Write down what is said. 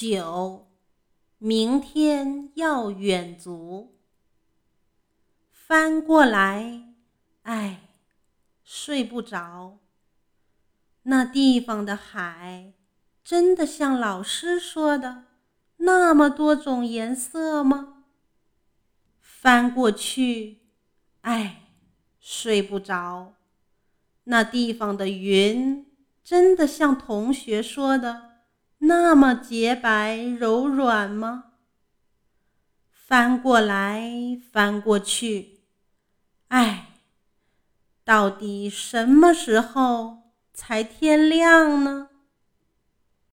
九，明天要远足。翻过来，哎，睡不着。那地方的海，真的像老师说的那么多种颜色吗？翻过去，哎，睡不着。那地方的云，真的像同学说的那么洁白柔软吗？翻过来，翻过去。哎，到底什么时候才天亮呢？